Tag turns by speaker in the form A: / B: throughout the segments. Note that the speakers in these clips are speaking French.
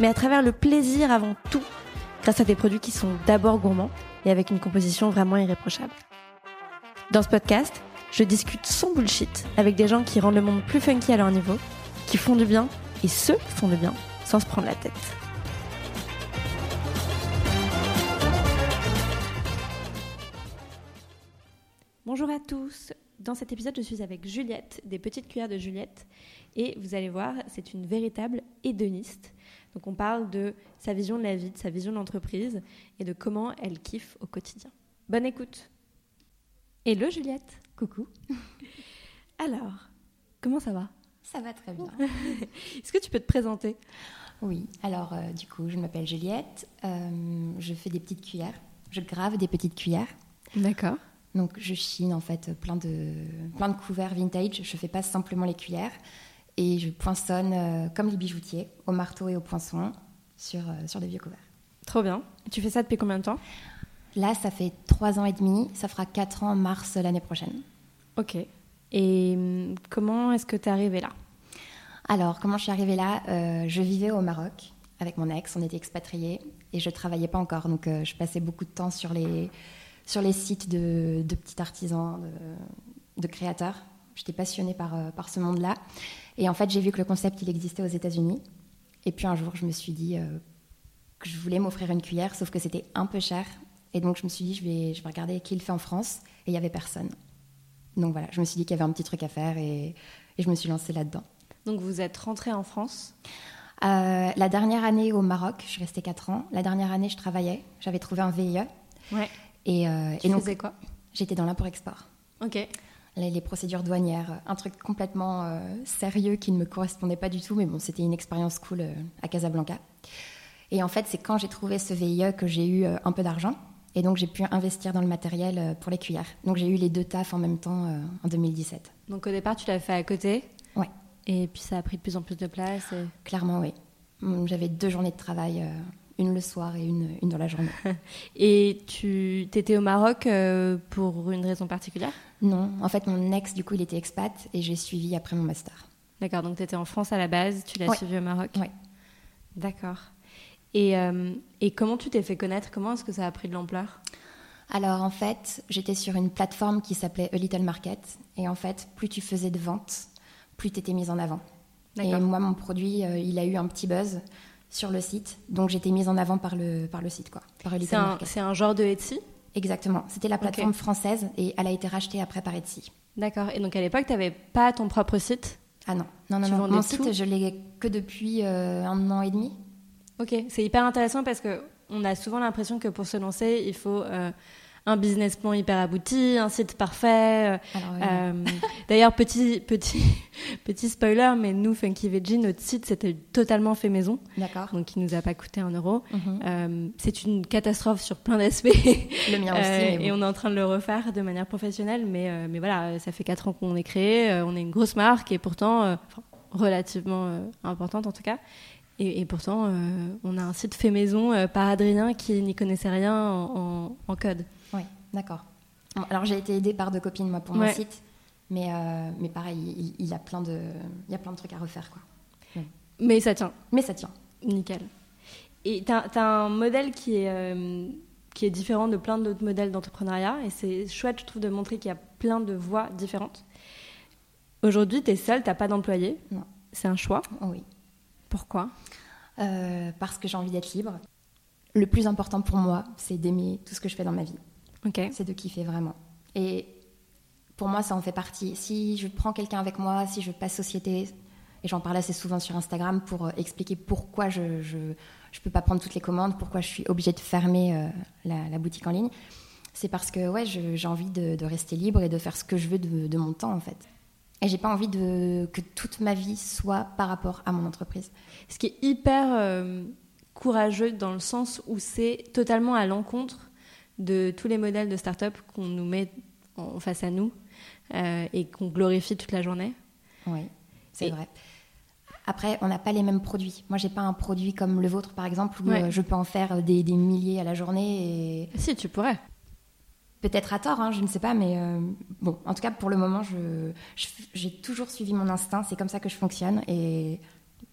A: mais à travers le plaisir avant tout, grâce à des produits qui sont d'abord gourmands et avec une composition vraiment irréprochable. Dans ce podcast, je discute sans bullshit avec des gens qui rendent le monde plus funky à leur niveau, qui font du bien et ceux qui font du bien sans se prendre la tête. Bonjour à tous. Dans cet épisode, je suis avec Juliette, des petites cuillères de Juliette, et vous allez voir, c'est une véritable hédoniste. Donc on parle de sa vision de la vie, de sa vision de l'entreprise et de comment elle kiffe au quotidien. Bonne écoute. Hello Juliette.
B: Coucou.
A: Alors, comment ça va?
B: Ça va très bien.
A: Est-ce que tu peux te présenter?
B: Oui, alors euh, du coup, je m'appelle Juliette, euh, je fais des petites cuillères, je grave des petites cuillères.
A: D'accord.
B: Donc je chine en fait plein de, plein de couverts vintage, je fais pas simplement les cuillères et je poinçonne euh, comme les bijoutiers, au marteau et au poinçon, sur, sur des vieux couverts.
A: Trop bien. Tu fais ça depuis combien de temps?
B: Là, ça fait trois ans et demi, ça fera quatre ans en mars l'année prochaine.
A: Ok. Et hum, comment est-ce que tu es arrivée là?
B: Alors, comment je suis arrivée là? Euh, Je vivais au Maroc avec mon ex, on était expatriés et je travaillais pas encore, donc euh, je passais beaucoup de temps sur les, sur les sites de, de petits artisans, de, de créateurs. J'étais passionnée par, euh, par ce monde-là. Et en fait, j'ai vu que le concept, il existait aux États-Unis. Et puis un jour, je me suis dit euh, que je voulais m'offrir une cuillère, sauf que c'était un peu cher. Et donc, je me suis dit, je vais, je vais regarder qui le fait en France. Et il n'y avait personne. Donc voilà, je me suis dit qu'il y avait un petit truc à faire et, et je me suis lancée là-dedans.
A: Donc vous êtes rentrée en France?
B: Euh, la dernière année au Maroc, je suis restée 4 ans. La dernière année, je travaillais. J'avais trouvé un VIE.
A: Ouais.
B: Et, euh,
A: Tu
B: et donc,
A: faisais quoi?
B: j'étais dans l'import-export.
A: Ok.
B: Les, les procédures douanières, un truc complètement euh, sérieux qui ne me correspondait pas du tout, mais bon, c'était une expérience cool euh, à Casablanca. Et en fait, c'est quand j'ai trouvé ce VIE que j'ai eu euh, un peu d'argent. Et donc, j'ai pu investir dans le matériel pour les cuillères. Donc, j'ai eu les deux tafs en même temps en 2017.
A: Donc au départ, tu l'avais fait à côté
B: Ouais.
A: Et puis ça a pris de plus en plus de place. et-
B: Clairement, oui. Hum, J'avais deux journées de travail, une le soir et une, une dans la journée.
A: Et tu étais au Maroc euh, pour une raison particulière?
B: Non, en fait, mon ex, du coup, il était expat et j'ai suivi après mon master.
A: D'accord, donc tu étais en France à la base, tu l'as
B: Ouais.
A: suivi au Maroc
B: Ouais.
A: D'accord. Et, euh, et comment tu t'es fait connaître? Comment est-ce que ça a pris de l'ampleur?
B: Alors, en fait, j'étais sur une plateforme qui s'appelait A Little Market. Et en fait, plus tu faisais de ventes, plus tu étais mise en avant. Et moi, mon produit, euh, il a eu un petit buzz sur le site. Donc, j'étais mise en avant par le, par le site, quoi. Par
A: C'est un, c'est un genre de Etsy?
B: Exactement. C'était la plateforme française et elle a été rachetée après par Etsy.
A: D'accord. Et donc à l'époque, tu n'avais pas ton propre site?
B: Ah non, non, non,
A: Tu
B: non. Mon site, je l'ai que depuis euh, un an et demi.
A: Ok, c'est hyper intéressant parce que on a souvent l'impression que pour se lancer, il faut euh, un business plan hyper abouti, un site parfait. euh,
B: euh,
A: D'ailleurs, petit, petit, petit spoiler, mais nous, Funky Veggie, notre site, c'était totalement fait maison,
B: D'accord.
A: donc il nous a pas coûté un euro.
B: Mhm.
A: Euh, c'est une catastrophe sur plein d'aspects.
B: Le mien aussi.
A: Euh,
B: bon.
A: Et on est en train de le refaire de manière professionnelle, mais, mais voilà, ça fait 4 ans qu'on est créé, on est une grosse marque et pourtant, relativement importante en tout cas. Et, et pourtant, euh, on a un site fait maison euh, par Adrien qui n'y connaissait rien en, en- en code.
B: D'accord. Alors j'ai été aidée par deux copines moi pour
A: Ouais.
B: mon site, mais euh, mais pareil, il, il a plein de il y a plein de trucs à refaire quoi.
A: Mais ça tient,
B: Mais ça tient.
A: nickel. Et tu as, un modèle qui est, euh, qui est différent de plein d'autres modèles d'entrepreneuriat, et c'est chouette, je trouve, de montrer qu'il y a plein de voies différentes. Aujourd'hui, tu es seule, tu pas d'employé.
B: Non.
A: C'est un choix.
B: Oh oui.
A: Pourquoi?
B: Euh, parce que j'ai envie d'être libre. Le plus important pour moi, c'est d'aimer tout ce que je fais dans ma vie. C'est de kiffer vraiment. Et pour moi, ça en fait partie. Si je prends quelqu'un avec moi, si je passe société, et j'en parle assez souvent sur Instagram pour euh, expliquer pourquoi je ne je, je peux pas prendre toutes les commandes, pourquoi je suis obligée de fermer euh, la, la boutique en ligne, c'est parce que ouais, j'ai envie de, de rester libre et de faire ce que je veux de, de mon temps en fait. Et j'ai pas envie de, que toute ma vie soit par rapport à mon entreprise.
A: Ce qui est hyper euh, courageux dans le sens où c'est totalement à l'encontre de tous les modèles de start-up qu'on nous met en face à nous euh, et qu'on glorifie toute la journée.
B: Oui, c'est vrai. Après, on n'a pas les mêmes produits. Moi, j'ai pas un produit comme le vôtre, par exemple, où euh, je peux en faire des, des, milliers à la journée. Et...
A: Si, tu pourrais.
B: Peut-être à tort, hein, je ne sais pas, mais euh, bon, en tout cas, pour le moment, j'ai toujours suivi mon instinct. C'est comme ça que je fonctionne et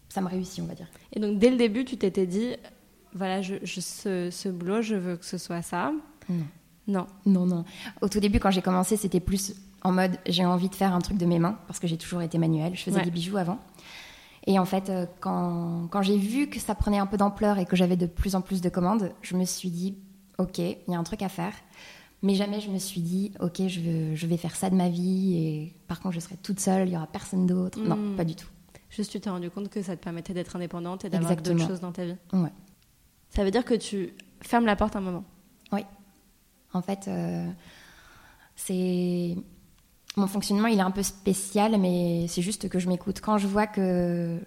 B: ça me réussit, on va dire.
A: Et donc, dès le début, tu t'étais dit, voilà, je, ce, ce, boulot, je veux que ce soit ça.
B: Non.
A: Non.
B: Non, non. Au tout début, quand j'ai commencé, c'était plus en mode j'ai envie de faire un truc de mes mains parce que j'ai toujours été manuel. Je faisais des bijoux avant. Et en fait, euh, quand, quand j'ai vu que ça prenait un peu d'ampleur et que j'avais de plus en plus de commandes, je me suis dit, OK, il y a un truc à faire. Mais jamais je me suis dit, OK, je, veux, je vais faire ça de ma vie et par contre, je serai toute seule, il y aura personne d'autre. Non, hmm. pas du tout.
A: Juste, tu t'es rendu compte que ça te permettait d'être indépendante et d'avoir d'autres choses dans ta vie.
B: Ouais.
A: Ça veut dire que tu fermes la porte un moment.
B: Oui. En fait, euh, c'est mon fonctionnement, il est un peu spécial, mais c'est juste que je m'écoute. Quand je vois que,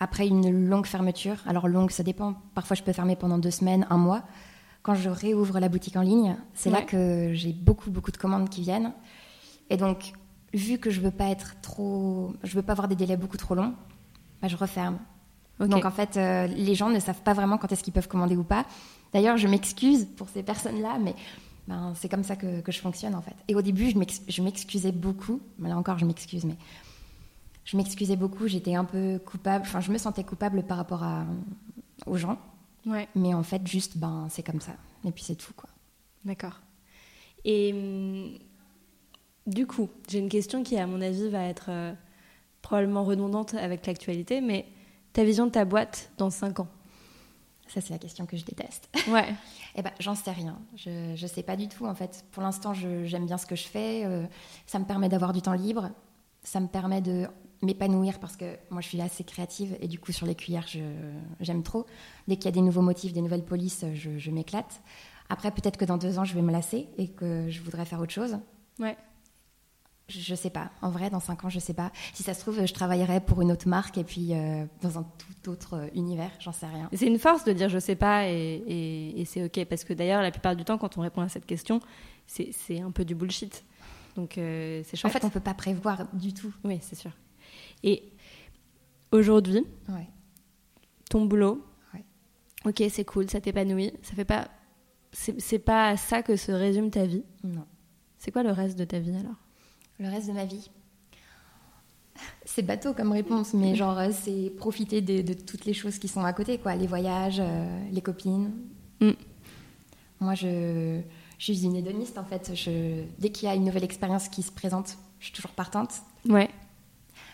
B: après une longue fermeture, alors longue, ça dépend, parfois je peux fermer pendant deux semaines, un mois, quand je réouvre la boutique en ligne, c'est là que j'ai beaucoup, beaucoup de commandes qui viennent. Et donc, vu que je veux pas être trop. Je veux pas avoir des délais beaucoup trop longs, bah, je referme. Donc en fait, euh, les gens ne savent pas vraiment quand est-ce qu'ils peuvent commander ou pas. D'ailleurs, je m'excuse pour ces personnes-là, mais ben, c'est comme ça que, je fonctionne en fait. Et au début, je m'excusais beaucoup. Là encore, je m'excuse, mais je m'excusais beaucoup. J'étais un peu coupable. Enfin, je me sentais coupable par rapport à, aux gens.
A: Ouais.
B: Mais en fait, juste, ben, c'est comme ça. Et puis c'est tout, quoi.
A: D'accord. Et hum, du coup, j'ai une question qui, à mon avis, va être euh, probablement redondante avec l'actualité, mais ta vision de ta boîte dans 5 ans?
B: Ça, c'est la question que je déteste.
A: Ouais.
B: eh ben, j'en sais rien. Je ne sais pas du tout, en fait. Pour l'instant, j'aime bien ce que je fais. Euh, ça me permet d'avoir du temps libre. Ça me permet de m'épanouir parce que moi, je suis assez créative et du coup, sur les cuillères, j'aime trop. Dès qu'il y a des nouveaux motifs, des nouvelles polices, je, je m'éclate. Après, peut-être que dans deux ans, je vais me lasser et que je voudrais faire autre chose.
A: Ouais.
B: Je sais pas. En vrai, dans cinq ans, je sais pas. Si ça se trouve, je travaillerai pour une autre marque et puis euh, dans un tout autre euh, univers, j'en sais rien.
A: C'est une force de dire je sais pas et, c'est ok parce que d'ailleurs, la plupart du temps, quand on répond à cette question, c'est un peu du bullshit. Donc euh, c'est
B: En fait, on peut pas prévoir du tout.
A: Oui, c'est sûr. Et aujourd'hui, ton boulot, ok, c'est cool, ça t'épanouit, ça fait pas, c'est pas à ça que se résume ta vie.
B: Non.
A: C'est quoi le reste de ta vie alors?
B: Le reste de ma vie c'est bateau comme réponse, mais genre euh, c'est profiter de, toutes les choses qui sont à côté, quoi. Les voyages, euh, les copines.
A: Mm.
B: Moi, je, je, suis une hédoniste en fait. Je, dès qu'il y a une nouvelle expérience qui se présente, je suis toujours partante.
A: Ouais.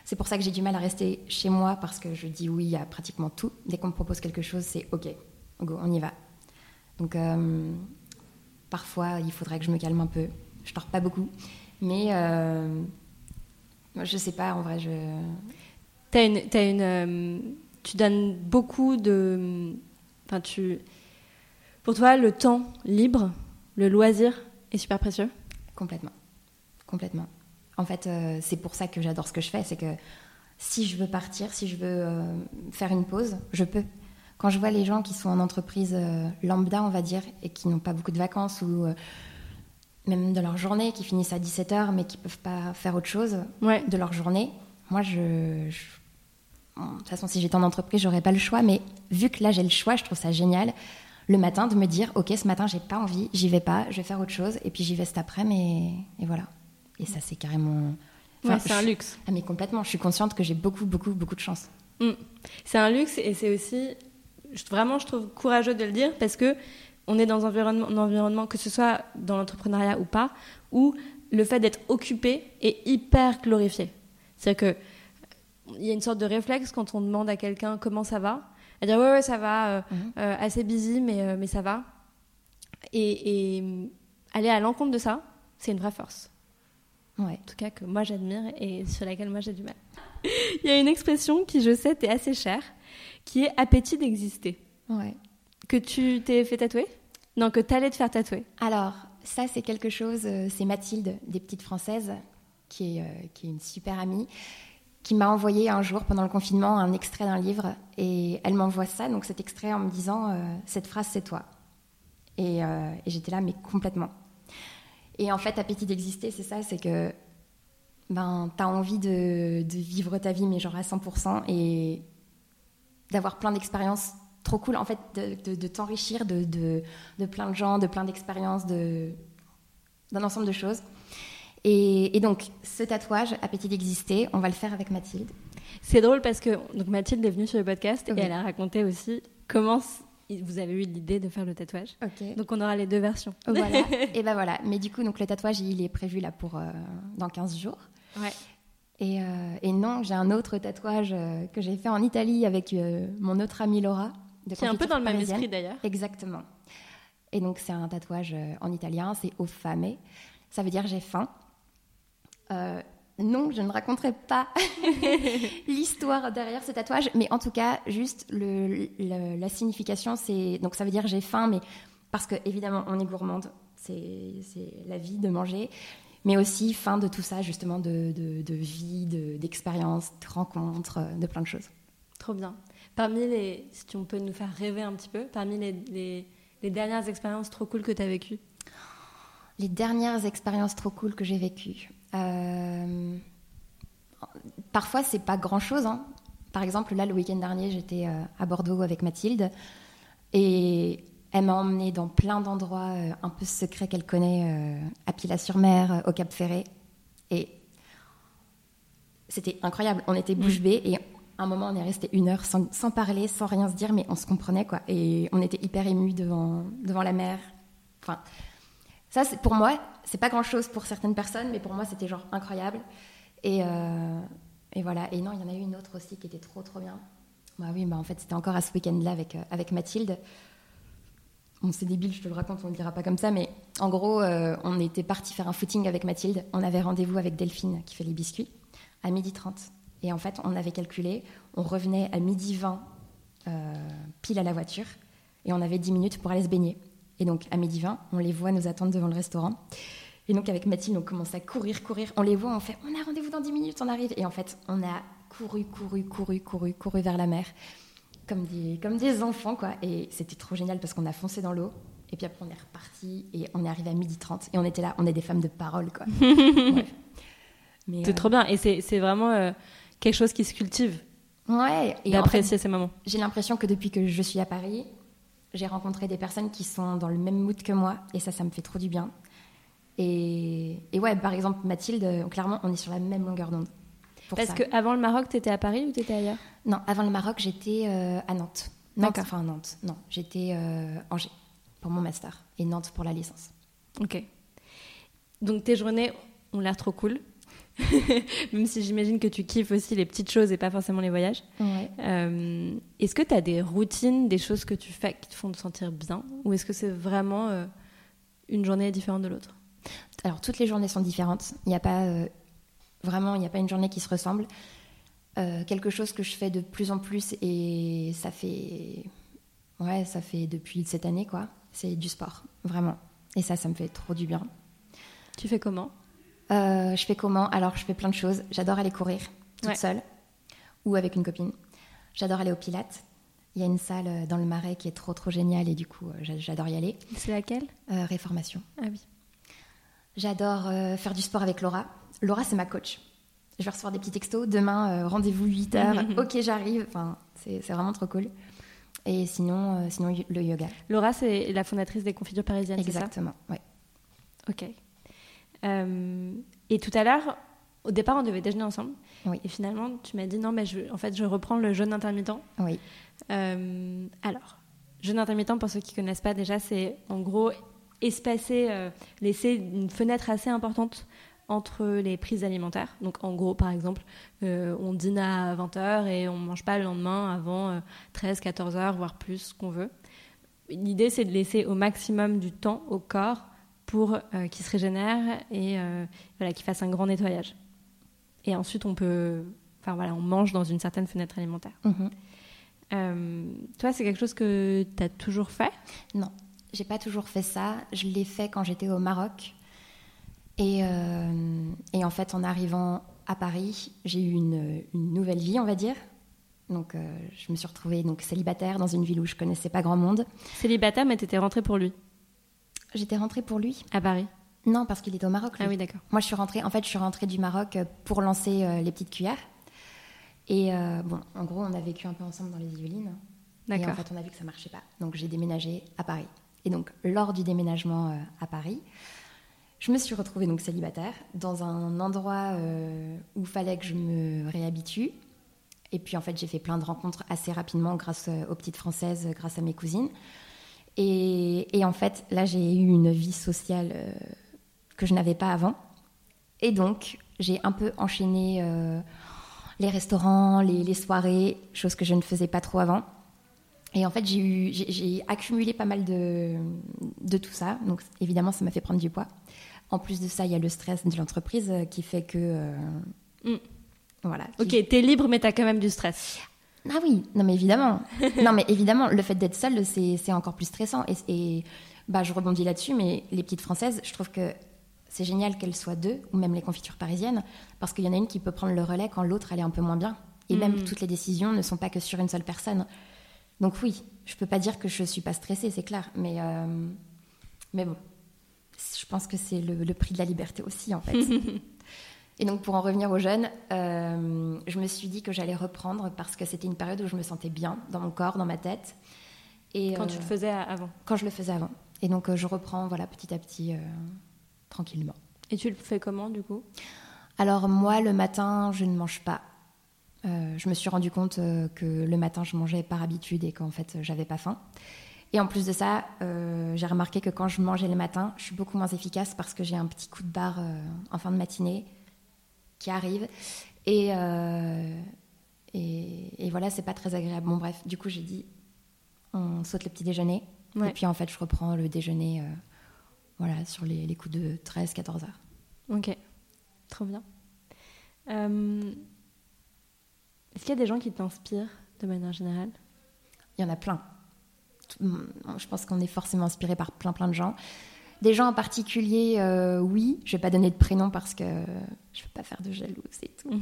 B: C'est pour ça que j'ai du mal à rester chez moi parce que je dis oui à pratiquement tout. Dès qu'on me propose quelque chose, c'est ok, go, on y va. Donc euh, parfois, il faudrait que je me calme un peu. Je dors pas beaucoup. Mais euh, je sais pas, en vrai, je.
A: As une, as une, euh, tu donnes beaucoup de. Enfin, tu. Pour toi, le temps libre, le loisir est super précieux?
B: Complètement. Complètement. En fait, euh, c'est pour ça que j'adore ce que je fais. C'est que si je veux partir, si je veux euh, faire une pause, je peux. Quand je vois les gens qui sont en entreprise lambda, on va dire, et qui n'ont pas beaucoup de vacances ou même de leur journée, qui finissent à 17h mais qui peuvent pas faire autre chose de leur journée. Moi, je, de toute façon, si j'étais en entreprise, j'aurais pas le choix, mais vu que là j'ai le choix, je trouve ça génial le matin de me dire, ok, ce matin j'ai pas envie, j'y vais pas, je vais faire autre chose, et puis j'y vais cet après, mais et voilà. Et ça, c'est carrément.
A: c'est un luxe.
B: Ah, mais complètement. Je suis consciente que j'ai beaucoup, beaucoup, beaucoup de chance.
A: Mm. C'est un luxe et c'est aussi, vraiment, je trouve courageux de le dire parce que on est dans un environnement, un environnement, que ce soit dans l'entrepreneuriat ou pas, où le fait d'être occupé est hyper glorifié. C'est-à-dire qu'il y a une sorte de réflexe quand on demande à quelqu'un comment ça va, à dire ouais, ouais, ça va, euh, mhm. euh, assez busy, mais, euh, mais ça va. Et, aller à l'encontre de ça, c'est une vraie force.
B: Ouais.
A: En tout cas, que moi j'admire et sur laquelle moi j'ai du mal. Il y a une expression qui, je sais, t'est assez chère, qui est appétit d'exister.
B: Ouais
A: que tu t'es fait tatouer? Non, que tu allais te faire tatouer.
B: Alors, ça, c'est quelque chose, euh, c'est Mathilde, des Petites Françaises, qui est, euh, qui est une super amie, qui m'a envoyé un jour pendant le confinement un extrait d'un livre et elle m'envoie ça, donc cet extrait en me disant euh, cette phrase c'est toi. Et, j'étais là mais complètement. Et en fait, appétit d'exister, c'est ça, c'est que ben t'as envie de, de, vivre ta vie mais genre à 100% et d'avoir plein d'expériences trop cool en fait de, de, de t'enrichir de, de, plein de gens, de plein d'expériences, d'un ensemble de choses. Et, donc, ce tatouage, Appétit d'exister, on va le faire avec Mathilde.
A: C'est drôle parce que donc Mathilde est venue sur le podcast et elle a raconté aussi comment vous avez eu l'idée de faire le tatouage. Donc on aura les deux versions.
B: Voilà. et ben voilà. Mais du coup, donc le tatouage, il est prévu là pour euh, dans 15 jours.
A: Ouais.
B: Et, euh, et non, j'ai un autre tatouage euh, que j'ai fait en Italie avec mon autre amie Laura.
A: De qui est un peu dans le même esprit d'ailleurs.
B: Exactement. Et donc c'est un tatouage en italien, c'est au fame. Ça veut dire j'ai faim. Euh, non, je ne raconterai pas l'histoire derrière ce tatouage, mais en tout cas, juste le, la signification, c'est donc ça veut dire j'ai faim, mais parce que évidemment on est gourmande, c'est la vie de manger, mais aussi faim de tout ça, justement de, de, vie, d'expérience, de, rencontres, de plein de choses.
A: Trop bien. Parmi les, si tu peux nous faire rêver un petit peu, parmi les, les, les dernières expériences trop cool que tu as vécues
B: Les dernières expériences trop cool que j'ai vécues. Euh, parfois, c'est pas grand chose. Hein. Par exemple, là, le week-end dernier, j'étais euh, à Bordeaux avec Mathilde et elle m'a emmenée dans plein d'endroits euh, un peu secrets qu'elle connaît, à Pilat-sur-Mer, au Cap Ferré. Et c'était incroyable. On était bouche bée et un moment, on est resté une heure sans, parler, sans rien se dire, mais on se comprenait, quoi. Et on était hyper émus devant, devant la mer. Enfin, ça, pour moi, c'est pas grand chose pour certaines personnes, mais pour moi, c'était genre incroyable. Et, euh, et, voilà. Et non, il y en a eu une autre aussi qui était trop, trop bien. Bah oui, bah en fait, c'était encore à ce week-end-là avec, euh, avec Mathilde. Bon, c'est débile, je te le raconte, on ne dira pas comme ça, mais en gros, euh, on était parti faire un footing avec Mathilde. On avait rendez-vous avec Delphine, qui fait les biscuits, à midi 30. Et en fait, on avait calculé, on revenait à midi 20, pile à la voiture, et on avait 10 minutes pour aller se baigner. Et donc, à midi 20, on les voit nous attendre devant le restaurant. Et donc, avec Mathilde, on commence à courir, courir. On les voit, on fait On a rendez-vous dans 10 minutes, on arrive. Et en fait, on a couru, couru, couru, couru, couru vers la mer, comme des, comme des enfants, quoi. Et c'était trop génial parce qu'on a foncé dans l'eau. Et puis après, on est reparti et on est arrivé à midi 30. Et on était là, on est des femmes de parole, quoi.
A: C'est trop bien. Et c'est vraiment euh, quelque chose qui se cultive.
B: Ouais.
A: D'apprécier ces moments.
B: J'ai l'impression que depuis que je suis à Paris, j'ai rencontré des personnes qui sont dans le même mood que moi et ça, ça me fait trop du bien. Et, ouais, par exemple, Mathilde, clairement, on est sur la même longueur d'onde.
A: Parce qu'avant le Maroc, tu étais à Paris ou tu étais ailleurs?
B: Non, avant le Maroc, j'étais euh, à Nantes. Nantes, enfin Nantes. Non, j'étais euh, Angers pour mon master et Nantes pour la licence.
A: Ok. Donc tes journées ont l'air trop cool. Même si j'imagine que tu kiffes aussi les petites choses et pas forcément les voyages. Euh, est-ce que tu as des routines, des choses que tu fais qui te font te sentir bien? Ou est-ce que c'est vraiment euh, une journée différente de l'autre?
B: Alors, toutes les journées sont différentes. Il n'y a pas euh, vraiment, il n'y a pas une journée qui se ressemble. quelque chose que je fais de plus en plus et ça fait, ouais, ça fait depuis cette année quoi. C'est du sport, vraiment. Et ça, ça me fait trop du bien.
A: Tu fais comment?
B: Euh, je fais comment? Alors, je fais plein de choses. J'adore aller courir toute seule ou avec une copine. J'adore aller au Pilates. Il y a une salle euh, dans le Marais qui est trop trop géniale et du coup, euh, j'adore y aller.
A: C'est laquelle?
B: Réformation.
A: Ah oui.
B: J'adore faire du sport avec Laura. Laura, c'est ma coach. Je vais recevoir des petits textos. Demain, rendez-vous 8 h ok, j'arrive. Enfin, c'est vraiment trop cool. Et sinon, sinon, le yoga.
A: Laura, c'est la fondatrice des confitures parisiennes,
B: Exactement, oui.
A: Ok. Euh, et tout à l'heure, au départ, on devait déjeuner ensemble.
B: Oui.
A: Et finalement, tu m'as dit non, mais je, en fait, je reprends le jeûne intermittent.
B: Oui.
A: Euh, alors, jeûne intermittent, pour ceux qui ne connaissent pas déjà, c'est en gros espacer, euh, laisser une fenêtre assez importante entre les prises alimentaires. Donc en gros, par exemple, on dîne à 20h et on ne mange pas le lendemain avant 13, 14h, voire plus, qu'on veut. L'idée, c'est de laisser au maximum du temps au corps pour euh, qu'il se régénère et euh, voilà, qu'il fasse un grand nettoyage. Et ensuite, on peut. Enfin voilà, on mange dans une certaine fenêtre alimentaire.
B: Mhm.
A: Euh, toi, c'est quelque chose que tu as toujours fait?
B: Non, j'ai pas toujours fait ça. Je l'ai fait quand j'étais au Maroc. Et, et, en fait, en arrivant à Paris, j'ai eu une, nouvelle vie, on va dire. Donc, euh, je me suis retrouvée donc, célibataire dans une ville où je connaissais pas grand monde.
A: Célibataire, mais tu étais rentrée pour lui?
B: J'étais rentrée pour lui.
A: À Paris
B: Non, parce qu'il était au Maroc.
A: Ah oui, d'accord.
B: Moi, je suis rentrée, en fait, je suis rentrée du Maroc pour lancer les petites cuillères. Et bon, en gros, on a vécu un peu ensemble dans les Yvelines. D'accord. Et en fait, on a vu que ça marchait pas. Donc, j'ai déménagé à Paris. Et donc, lors du déménagement à Paris, je me suis retrouvée donc célibataire dans un endroit euh, où il fallait que je me réhabitue. Et puis en fait, j'ai fait plein de rencontres assez rapidement grâce euh, aux petites françaises, grâce à mes cousines. Et, en fait, là, j'ai eu une vie sociale euh, que je n'avais pas avant. Et donc, j'ai un peu enchaîné les restaurants, les, soirées, chose que je ne faisais pas trop avant. Et en fait, j'ai accumulé pas mal de, de tout ça. Donc, évidemment, ça m'a fait prendre du poids. En plus de ça, il y a le stress de l'entreprise euh, qui fait que. Euh, mm.
A: Voilà. Ok, t'es libre, mais t'as quand même du stress.
B: Ah oui, non mais évidemment. non mais évidemment, le fait d'être seule, c'est encore plus stressant. Et, et bah, je rebondis là-dessus, mais les petites françaises, je trouve que c'est génial qu'elles soient deux, ou même les confitures parisiennes, parce qu'il y en a une qui peut prendre le relais quand l'autre elle est un peu moins bien. Et même mm. toutes les décisions ne sont pas que sur une seule personne. Donc oui, je peux pas dire que je suis pas stressée, c'est clair, mais euh, mais bon, je pense que c'est le, prix de la liberté aussi, en fait. Et donc, pour en revenir aux jeunes, euh, je me suis dit que j'allais reprendre parce que c'était une période où je me sentais bien dans mon corps, dans ma tête.
A: Et, quand tu le euh, faisais avant
B: Quand je le faisais avant. Et donc, euh, je reprends voilà, petit à petit, tranquillement.
A: Et tu le fais comment, du coup?
B: Alors, moi, le matin, je ne mange pas. je me suis rendu compte que le matin, je mangeais par habitude et qu'en fait, j'avais pas faim. Et en plus de ça, euh, j'ai remarqué que quand je mangeais le matin, je suis beaucoup moins efficace parce que j'ai un petit coup de barre euh, en fin de matinée qui arrive. Et, euh, et, voilà, c'est pas très agréable. Bon, bref, du coup, j'ai dit on saute le petit déjeuner. Et puis en fait, je reprends le déjeuner voilà, sur les, les, coups de 13-14 heures.
A: Ok, trop bien. Est-ce qu'il y a des gens qui t'inspirent de manière générale?
B: Il y en a plein. Mm, je pense qu'on est forcément inspiré par plein plein de gens. Des gens en particulier, euh, oui. Je vais pas donner de prénom parce que je veux pas faire de jaloux, c'est tout.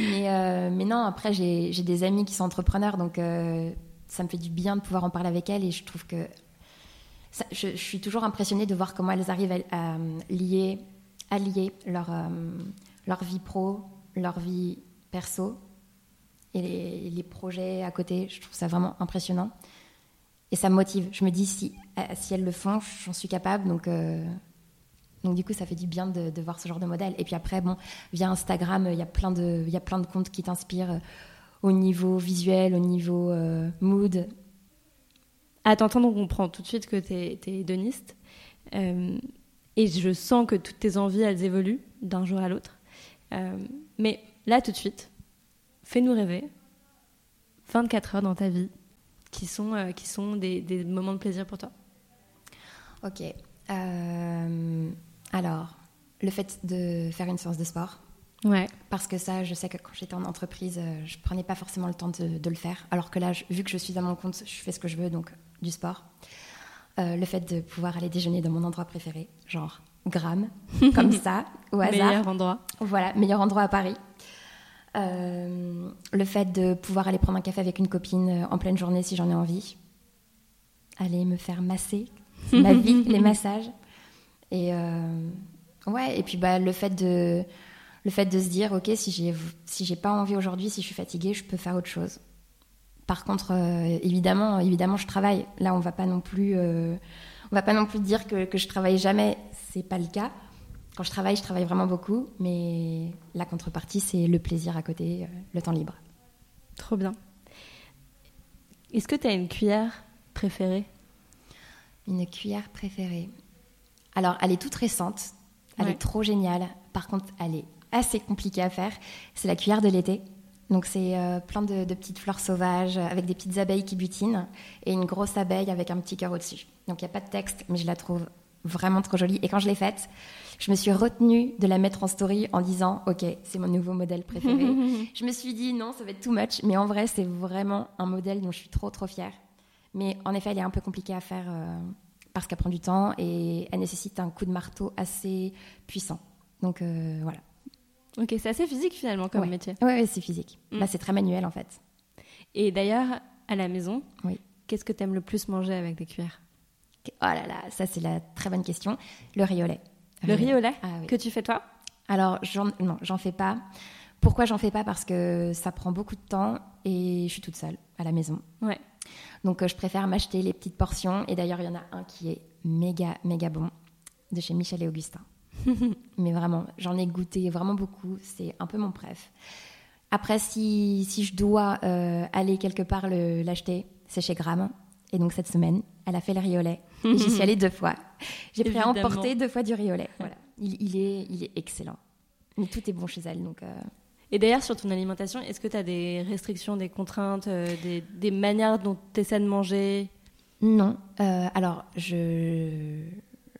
B: mais, euh, mais, non, après j'ai des amis qui sont entrepreneurs, donc euh, ça me fait du bien de pouvoir en parler avec elles et je trouve que je, suis toujours impressionnée de voir comment elles arrivent à, lier, à lier leur, leur vie pro, leur vie perso et les, les projets à côté. Je trouve ça vraiment impressionnant et ça me motive. Je me dis, si, euh, si elles le font, j'en suis capable. Donc, euh, donc, du coup, ça fait du bien de, voir ce genre de modèle. Et puis après, bon, via Instagram, il y a plein de, comptes qui t'inspirent euh, au niveau visuel, au niveau mood.
A: À t'entendre, on comprend tout de suite que tu es, et je sens que toutes tes envies, elles évoluent d'un jour à l'autre. mais là, tout de suite, fais-nous rêver. 24 heures dans ta vie, qui sont, euh, qui sont des, des, moments de plaisir pour toi
B: Ok. Euh, alors, le fait de faire une séance de sport.
A: Ouais.
B: Parce que ça, je sais que quand j'étais en entreprise, euh, je prenais pas forcément le temps de, de le faire. Alors que là, vu que je suis à mon compte, je fais ce que je veux, donc du sport. le fait de pouvoir aller déjeuner dans mon endroit préféré, genre Gramme, comme ça, au hasard.
A: Meilleur endroit.
B: Voilà, meilleur endroit à Paris. Euh, le fait de pouvoir aller prendre un café avec une copine euh, en pleine journée si j'en ai envie. Aller me faire masser. ma vie, les massages. Et euh, ouais, et puis bah, le fait de le fait de se dire ok si j'ai si j'ai pas envie aujourd'hui si je suis fatiguée je peux faire autre chose par contre évidemment évidemment je travaille là on va pas non plus on va pas non plus dire que, que je travaille jamais c'est pas le cas quand je travaille, je travaille vraiment beaucoup, mais la contrepartie, c'est le plaisir à côté, euh, le temps libre.
A: Trop bien. Est-ce que tu as une cuillère préférée?
B: Une cuillère préférée Alors, elle est toute récente, elle est trop géniale. Par contre, elle est assez compliquée à faire. C'est la cuillère de l'été. Donc, c'est euh, plein de, de, petites fleurs sauvages avec des petites abeilles qui butinent et une grosse abeille avec un petit cœur au-dessus. Donc, il n'y a pas de texte, mais je la trouve vraiment trop jolie. Et quand je l'ai faite, je me suis retenue de la mettre en story en disant Ok, c'est mon nouveau modèle préféré. je me suis dit Non, ça va être too much. Mais en vrai, c'est vraiment un modèle dont je suis trop, trop fière. Mais en effet, elle est un peu compliquée à faire euh, parce qu'elle prend du temps et elle nécessite un coup de marteau assez puissant. Donc euh, voilà.
A: Ok, c'est assez physique finalement comme métier.
B: Oui, c'est physique. Mm. Bah, c'est très manuel en fait.
A: Et d'ailleurs, à la maison,
B: oui.
A: qu'est-ce que tu aimes le plus manger avec des cuillères?
B: Oh là là, ça c'est la très bonne question. Le riz au lait.
A: Le riz au lait ah que tu fais toi?
B: Alors, non, j'en fais pas. Pourquoi j'en fais pas? Parce que ça prend beaucoup de temps et je suis toute seule à la maison.
A: Ouais.
B: Donc, euh, je préfère m'acheter les petites portions. Et d'ailleurs, il y en a un qui est méga, méga bon de chez Michel et Augustin. Mais vraiment, j'en ai goûté vraiment beaucoup. C'est un peu mon préf. Après, si, si je dois euh, aller quelque part l'acheter, c'est chez Gram. Et donc, cette semaine, elle a fait le riolet. J'y suis allée deux fois. J'ai pris à emporter deux fois du riolet. Voilà. Il, est, il est excellent. Mais tout est bon chez elle. Donc, euh.
A: Et d'ailleurs, sur ton alimentation, est-ce que tu as des restrictions, des contraintes, euh, des, des, manières dont tu essaies de manger?
B: Non. alors, je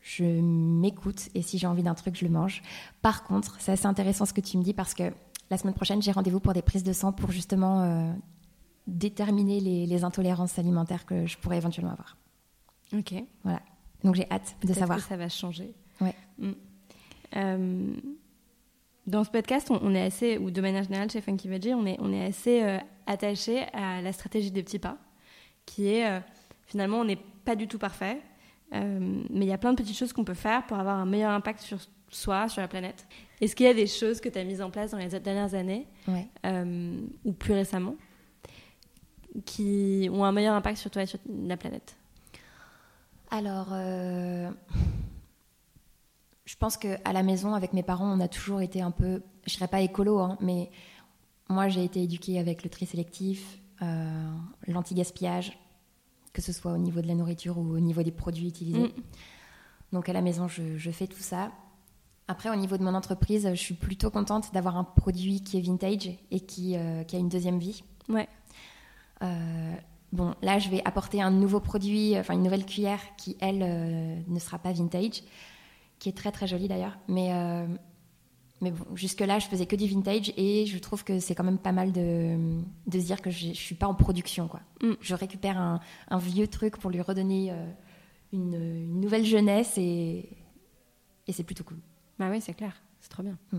B: je m'écoute et si j'ai envie d'un truc, je le mange. Par contre, c'est assez intéressant ce que tu me dis parce que la semaine prochaine, j'ai rendez-vous pour des prises de sang pour justement euh, déterminer les, intolérances alimentaires que je pourrais éventuellement avoir.
A: Ok.
B: Voilà. Donc j'ai hâte de savoir.
A: Que ça va changer.
B: Ouais.
A: Mm. Euh, dans ce podcast, on, est assez, ou de manière générale chez Funky Veggie, on est, on est assez euh, attaché à la stratégie des petits pas, qui est finalement, on n'est pas du tout parfait euh, mais il y a plein de petites choses qu'on peut faire pour avoir un meilleur impact sur soi, sur la planète. Est-ce qu'il y a des choses que tu as mises en place dans les dernières années, euh, ou plus récemment, qui ont un meilleur impact sur toi et sur la planète?
B: Alors, euh, je pense qu'à la maison, avec mes parents, on a toujours été un peu, je dirais pas écolo, hein, mais moi j'ai été éduquée avec le tri sélectif, l'anti-gaspillage, que ce soit au niveau de la nourriture ou au niveau des produits utilisés. Mm. Donc à la maison, je, fais tout ça. Après, au niveau de mon entreprise, je suis plutôt contente d'avoir un produit qui est vintage et qui, euh, qui a une deuxième vie.
A: Ouais.
B: Euh, bon, là, je vais apporter un nouveau produit, enfin une nouvelle cuillère qui, elle, euh, ne sera pas vintage, qui est très très jolie d'ailleurs. Mais mais bon, jusque-là, je faisais que du vintage et je trouve que c'est quand même pas mal de, de se dire que je, ne suis pas en production. Quoi. Mm. Je récupère un, un, vieux truc pour lui redonner euh, une, une, nouvelle jeunesse et, et c'est plutôt cool.
A: Bah oui, c'est clair, c'est trop bien. Mm.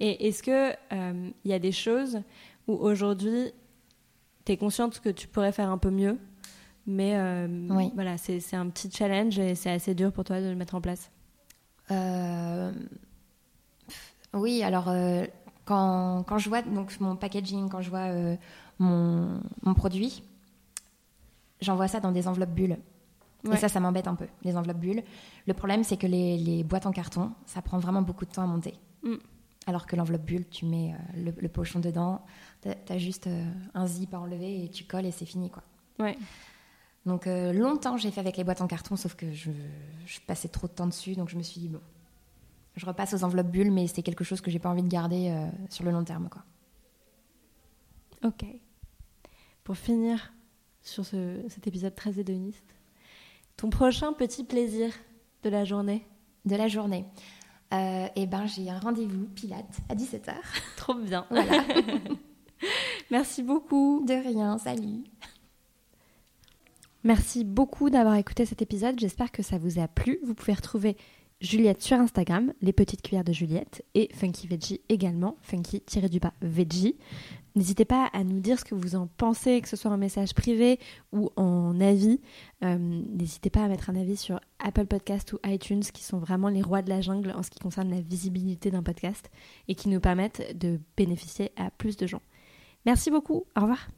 A: Et est-ce qu'il il euh, y a des choses où aujourd'hui, tu es consciente que tu pourrais faire un peu mieux, mais euh, voilà, c'est un petit challenge et c'est assez dur pour toi de le mettre en place
B: oui, alors euh, quand, quand, je vois donc, mon packaging, quand je vois euh, mon, mon, produit, j'envoie ça dans des enveloppes bulles. Et ça, ça m'embête un peu, les enveloppes bulles. Le problème, c'est que les, les, boîtes en carton, ça prend vraiment beaucoup de temps à monter. Mm. Alors que l'enveloppe bulle, tu mets euh, le, pochon dedans, tu as, juste un zip à enlever et tu colles et c'est fini. quoi.
A: Ouais.
B: Donc longtemps, j'ai fait avec les boîtes en carton, sauf que je, je passais trop de temps dessus, donc je me suis dit, bon, je repasse aux enveloppes bulles, mais c'est quelque chose que j'ai pas envie de garder euh, sur le long terme. Quoi.
A: Ok. Pour finir sur cet épisode très hédoniste, ton prochain petit plaisir de la journée?
B: De la journée. Euh, eh ben, j'ai un rendez-vous Pilate à 17h.
A: Trop bien.
B: Voilà.
A: Merci beaucoup.
B: De rien, salut.
A: Merci beaucoup d'avoir écouté cet épisode. J'espère que ça vous a plu. Vous pouvez retrouver Juliette sur Instagram, les petites cuillères de Juliette, et Funky Veggie également, funky-du-bas veggie. N'hésitez pas à nous dire ce que vous en pensez, que ce soit en message privé ou en avis. Euh, n'hésitez pas à mettre un avis sur Apple Podcast ou iTunes, qui sont vraiment les rois de la jungle en ce qui concerne la visibilité d'un podcast et qui nous permettent de bénéficier à plus de gens. Merci beaucoup, au revoir.